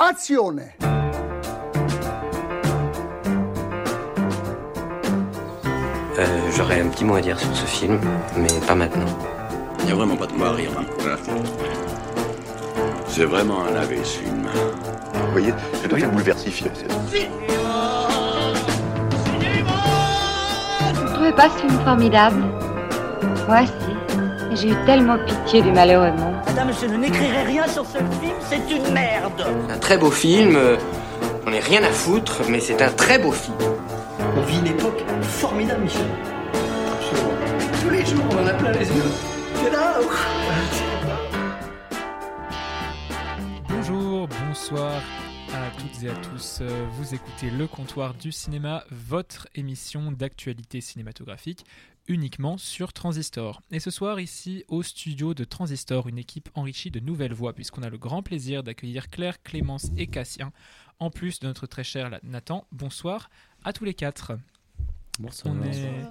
Azione Euh, J'aurais un petit mot à dire sur ce film, mais pas maintenant. Il n'y a vraiment pas de quoi à rire. hein. C'est vraiment un lavé, ce film. Vous voyez, c'est toi qui le bouleversifié. Vous ne trouvez pas ce film formidable? Moi, si. J'ai eu tellement pitié du malheureux monde. Madame, je n'écrirai rien sur ce film, c'est une merde. Un très beau film, euh, on n'est rien à foutre, mais c'est un très beau film. On vit une époque formidable, Michel. Absolument. Tous les jours, on en a plein les yeux. C'est là. Bonjour, bonsoir à toutes et à tous. Euh, Vous écoutez Le Comptoir du Cinéma, votre émission d'actualité cinématographique uniquement sur Transistor. Et ce soir, ici au studio de Transistor, une équipe enrichie de nouvelles voix, puisqu'on a le grand plaisir d'accueillir Claire, Clémence et Cassien, en plus de notre très cher Nathan. Bonsoir à tous les quatre. Bonsoir. On est,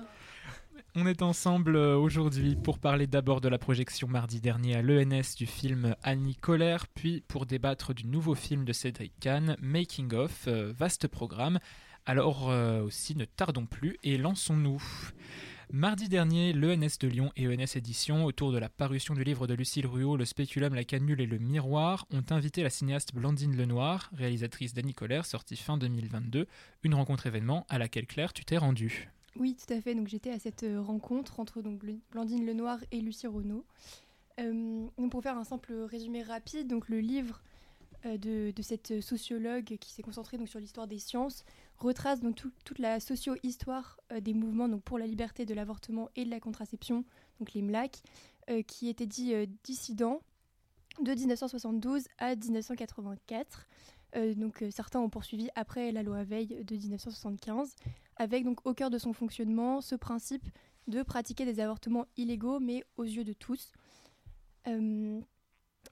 on est ensemble euh, aujourd'hui pour parler d'abord de la projection mardi dernier à l'ENS du film Annie Colère, puis pour débattre du nouveau film de Cédric Kahn, Making of, euh, vaste programme. Alors euh, aussi, ne tardons plus et lançons-nous. Mardi dernier, l'ENS de Lyon et ENS Éditions, autour de la parution du livre de Lucille Ruot, Le spéculum, la canule et le miroir, ont invité la cinéaste Blandine Lenoir, réalisatrice d'Annie Colère, sortie fin 2022, une rencontre événement à laquelle Claire, tu t'es rendue. Oui, tout à fait. Donc j'étais à cette euh, rencontre entre donc Bl- Blandine Lenoir et Lucie Renaud. Euh, donc, pour faire un simple résumé rapide, donc le livre euh, de, de cette sociologue qui s'est concentrée donc sur l'histoire des sciences retrace donc tout- toute la socio-histoire euh, des mouvements donc pour la liberté de l'avortement et de la contraception, donc les MLAC, euh, qui étaient dits euh, dissidents de 1972 à 1984. Euh, donc certains ont poursuivi après la loi Veil de 1975 avec donc au cœur de son fonctionnement ce principe de pratiquer des avortements illégaux mais aux yeux de tous.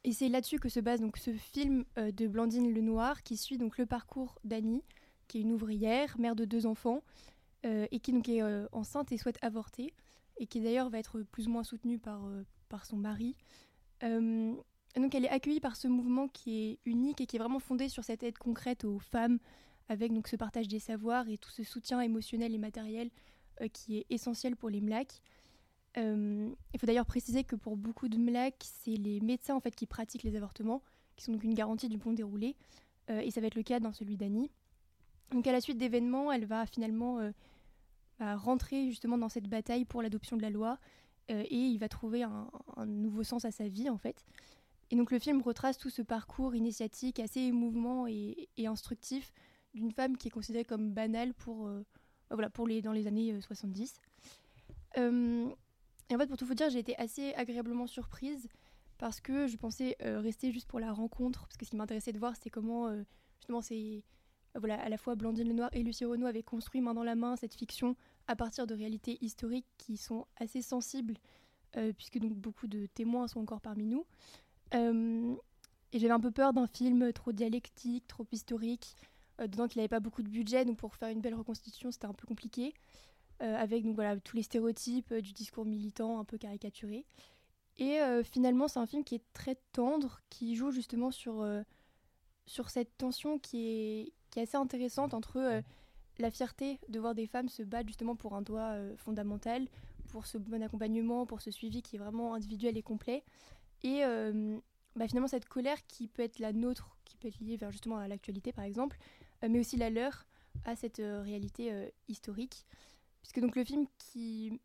Et c'est là-dessus que se base donc ce film de Blandine Lenoir qui suit donc le parcours d'Annie, qui est une ouvrière, mère de deux enfants, euh, et qui donc est euh, enceinte et souhaite avorter, et qui d'ailleurs va être plus ou moins soutenue par, euh, par son mari. Donc elle est accueillie par ce mouvement qui est unique et qui est vraiment fondé sur cette aide concrète aux femmes avec donc ce partage des savoirs et tout ce soutien émotionnel et matériel qui est essentiel pour les MLAC. Il faut d'ailleurs préciser que pour beaucoup de MLAC, c'est les médecins en fait qui pratiquent les avortements, qui sont donc une garantie du bon déroulé, euh, et ça va être le cas dans celui d'Annie. Donc à la suite d'événements, elle va finalement euh, bah, rentrer justement dans cette bataille pour l'adoption de la loi, euh, et il va trouver un, nouveau sens à sa vie en fait. Et donc le film retrace tout ce parcours initiatique assez émouvant et, instructif d'une femme qui est considérée comme banale pour, euh, bah voilà, pour les, dans les années euh, 70. Euh, et en fait, pour tout vous dire, j'ai été assez agréablement surprise parce que je pensais rester juste pour la rencontre, parce que ce qui m'intéressait de voir, c'est comment, justement, euh, voilà, à la fois Blandine Lenoir et Lucie Renaud avaient construit main dans la main cette fiction à partir de réalités historiques qui sont assez sensibles, euh, puisque donc beaucoup de témoins sont encore parmi nous. Euh, et j'avais un peu peur d'un film trop dialectique, trop historique, euh, dedans qu'il n'avait pas beaucoup de budget, donc pour faire une belle reconstitution, c'était un peu compliqué, euh, avec donc voilà tous les stéréotypes du discours militant un peu caricaturé. Et finalement, c'est un film qui est très tendre, qui joue justement sur, sur cette tension qui est, qui est assez intéressante entre euh, la fierté de voir des femmes se battre justement pour un droit euh, fondamental, pour ce bon accompagnement, pour ce suivi qui est vraiment individuel et complet, et euh, bah, finalement cette colère qui peut être la nôtre, qui peut être liée vers justement à l'actualité par exemple, mais aussi la leur à cette réalité historique. Puisque donc le film qui,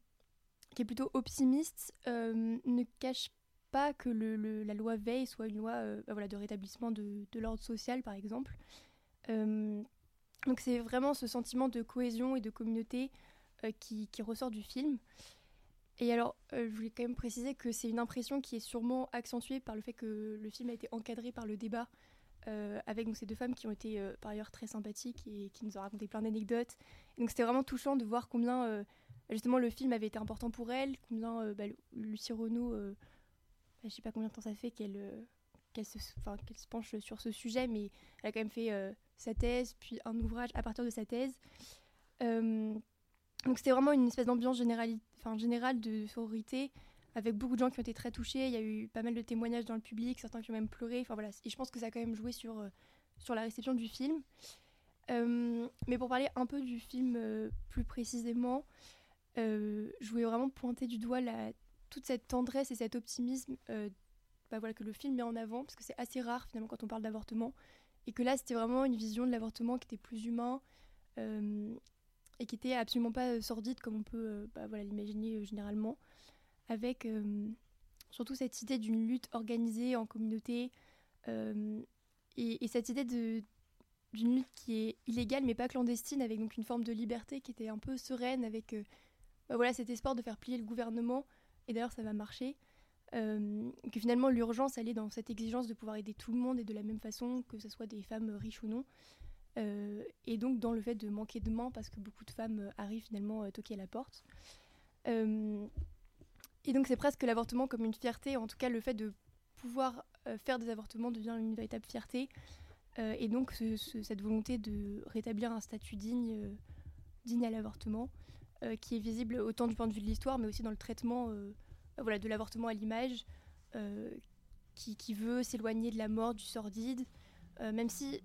est plutôt optimiste ne cache pas que la loi Veil soit une loi bah voilà, de rétablissement de l'ordre social par exemple. Euh, donc c'est vraiment ce sentiment de cohésion et de communauté euh, qui, ressort du film. Et alors, euh, je voulais quand même préciser que c'est une impression qui est sûrement accentuée par le fait que le film a été encadré par le débat avec ces deux femmes qui ont été par ailleurs très sympathiques et qui nous ont raconté plein d'anecdotes. Donc c'était vraiment touchant de voir combien justement le film avait été important pour elle, combien bah, Lucie Renaud, bah, je sais pas combien de temps ça fait qu'elle qu'elle se, penche sur ce sujet, mais elle a quand même fait euh, sa thèse, puis un ouvrage à partir de sa thèse. Donc c'était vraiment une espèce d'ambiance enfin, générale de sororité, avec beaucoup de gens qui ont été très touchés. Il y a eu pas mal de témoignages dans le public, certains qui ont même pleuré. Voilà, et je pense que ça a quand même joué sur, euh, sur la réception du film. Mais pour parler un peu du film euh, plus précisément, je voulais vraiment pointer du doigt toute cette tendresse et cet optimisme bah voilà, que le film met en avant, parce que c'est assez rare finalement quand on parle d'avortement, et que là c'était vraiment une vision de l'avortement qui était plus humain et qui était absolument pas sordide comme on peut bah voilà, l'imaginer généralement, avec surtout cette idée d'une lutte organisée en communauté et, et, cette idée de, d'une lutte qui est illégale mais pas clandestine, avec donc une forme de liberté qui était un peu sereine, avec euh, bah voilà, cet espoir de faire plier le gouvernement, et d'ailleurs ça va marcher. Euh, que finalement l'urgence elle est dans cette exigence de pouvoir aider tout le monde et de la même façon que ce soit des femmes riches ou non. Euh, et donc dans le fait de manquer de main parce que beaucoup de femmes arrivent finalement toquer à la porte. Et donc c'est presque l'avortement comme une fierté. En tout cas le fait de pouvoir faire des avortements devient une véritable fierté. Euh, et donc cette volonté de rétablir un statut digne, euh, digne à l'avortement, euh, qui est visible autant du point de vue de l'histoire, mais aussi dans le traitement voilà, de l'avortement à l'image, qui, qui, veut s'éloigner de la mort, du sordide, même si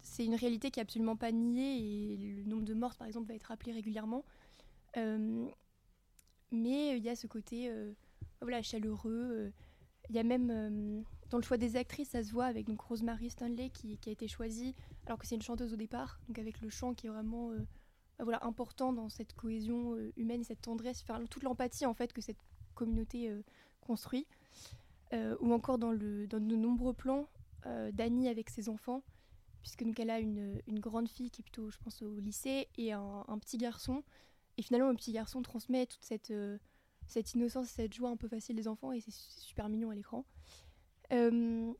c'est une réalité qui est absolument pas niée et le nombre de morts, par exemple, va être rappelé régulièrement. mais il y a ce côté voilà, chaleureux. Il y a même dans le choix des actrices, ça se voit avec donc Rosemary Stanley qui, a été choisie, alors que c'est une chanteuse au départ, donc avec le chant qui est vraiment euh, voilà, important dans cette cohésion euh, humaine et cette tendresse, toute l'empathie en fait que cette communauté euh, construit. ou encore dans, le, de nombreux plans d'Annie avec ses enfants, puisque donc elle a une, grande fille qui est plutôt, je pense, au lycée, et un, un petit garçon. Et finalement, le petit garçon transmet toute cette, cette innocence, cette joie un peu facile des enfants, et c'est super mignon à l'écran. Euh,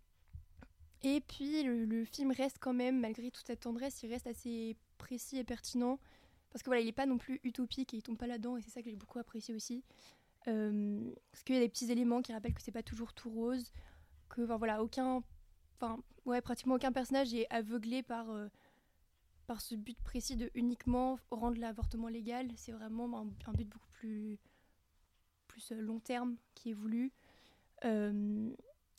et puis le, film reste quand même, malgré toute cette tendresse, il reste assez précis et pertinent. Parce que voilà, il n'est pas non plus utopique et il tombe pas là-dedans, et c'est ça que j'ai beaucoup apprécié aussi. Euh, parce qu'il y a des petits éléments qui rappellent que c'est pas toujours tout rose, que voilà, aucun, enfin ouais, pratiquement aucun personnage est aveuglé par euh, par ce but précis de uniquement rendre l'avortement légal. C'est vraiment un, but beaucoup plus plus long terme qui est voulu. Euh,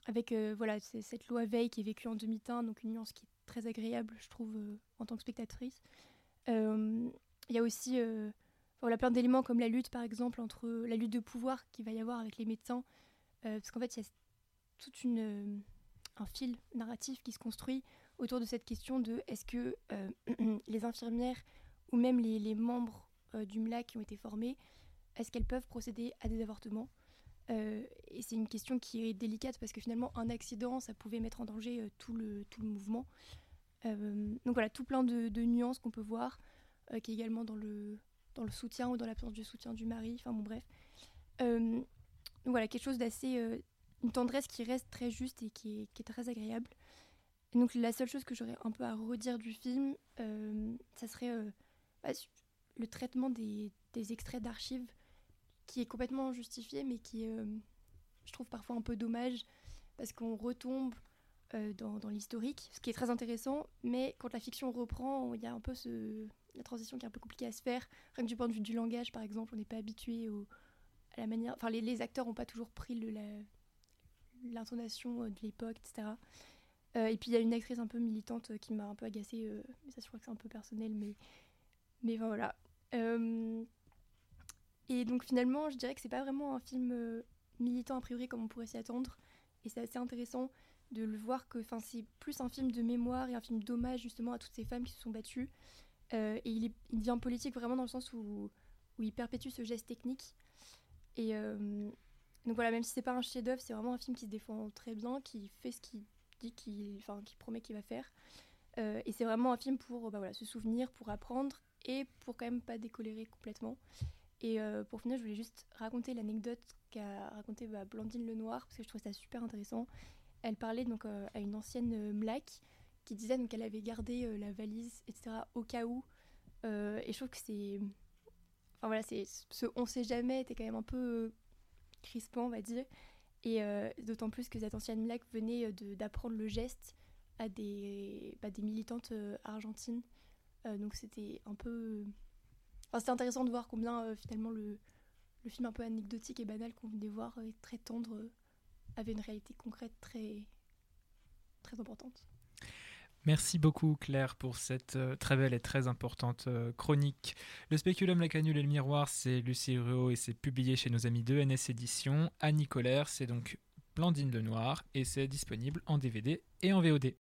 avec euh, voilà cette loi Veil qui est vécue en demi-teinte, donc une nuance qui est très agréable, je trouve, euh, en tant que spectatrice. Euh, il y a aussi voilà, plein d'éléments comme la lutte, par exemple, entre la lutte de pouvoir qu'il va y avoir avec les médecins, parce qu'en fait, il y a toute une un fil narratif qui se construit autour de cette question de est-ce que les infirmières ou même les, les membres du MLA qui ont été formés, est-ce qu'elles peuvent procéder à des avortements euh, et c'est une question qui est délicate parce que finalement, un accident, ça pouvait mettre en danger euh, tout, le, tout le mouvement. Euh, donc voilà, tout plein de, nuances qu'on peut voir, qui est également dans le, dans le soutien ou dans l'absence du soutien du mari, enfin bon bref. donc voilà, quelque chose d'assez... une tendresse qui reste très juste et qui est, très agréable. Donc la seule chose que j'aurais un peu à redire du film, ça serait bah, le traitement des, extraits d'archives qui est complètement justifié, mais qui euh, je trouve, parfois un peu dommage, parce qu'on retombe euh, dans, dans l'historique, ce qui est très intéressant, mais quand la fiction reprend, il y a un peu la transition qui est un peu compliquée à se faire, rien que du point de vue du langage, par exemple, on n'est pas habitué à la manière... Enfin, les, acteurs n'ont pas toujours pris l'intonation euh, de l'époque, etc. et puis il y a une actrice un peu militante qui m'a un peu agacée, mais ça je crois que c'est un peu personnel, mais, mais voilà. Et donc finalement, je dirais que c'est pas vraiment un film euh, militant a priori comme on pourrait s'y attendre. Et c'est assez intéressant de le voir que c'est plus un film de mémoire et un film d'hommage justement à toutes ces femmes qui se sont battues. Euh, et il, est, il, devient politique vraiment dans le sens où, où il perpétue ce geste technique. Et euh, donc voilà, même si c'est pas un chef-d'œuvre, c'est vraiment un film qui se défend très bien, qui fait ce qu'il dit, qu'il, enfin, qui promet qu'il va faire. et c'est vraiment un film pour bah, voilà, se souvenir, pour apprendre et pour quand même pas décolérer complètement. Et euh, pour finir, je voulais juste raconter l'anecdote qu'a raconté bah, Blandine Lenoir, parce que je trouvais ça super intéressant. Elle parlait donc euh, à une ancienne euh, MLAC qui disait qu'elle avait gardé la valise, etc., au cas où. et je trouve que c'est. Enfin voilà, ce on sait jamais était quand même un peu crispant, on va dire. Et d'autant plus que cette ancienne MLAC venait d'apprendre le geste à des, bah, des militantes argentines. donc c'était un peu c'était intéressant de voir combien euh, finalement le, le, film un peu anecdotique et banal qu'on venait voir, et très tendre, euh, avait une réalité concrète très, très importante. Merci beaucoup Claire pour cette euh, très belle et très importante euh, chronique. Le spéculum, la canule et le miroir, c'est Lucie Ruot et c'est publié chez nos amis de NS Éditions. Annie Colère, c'est donc Blandine Lenoir et c'est disponible en DVD et en VOD.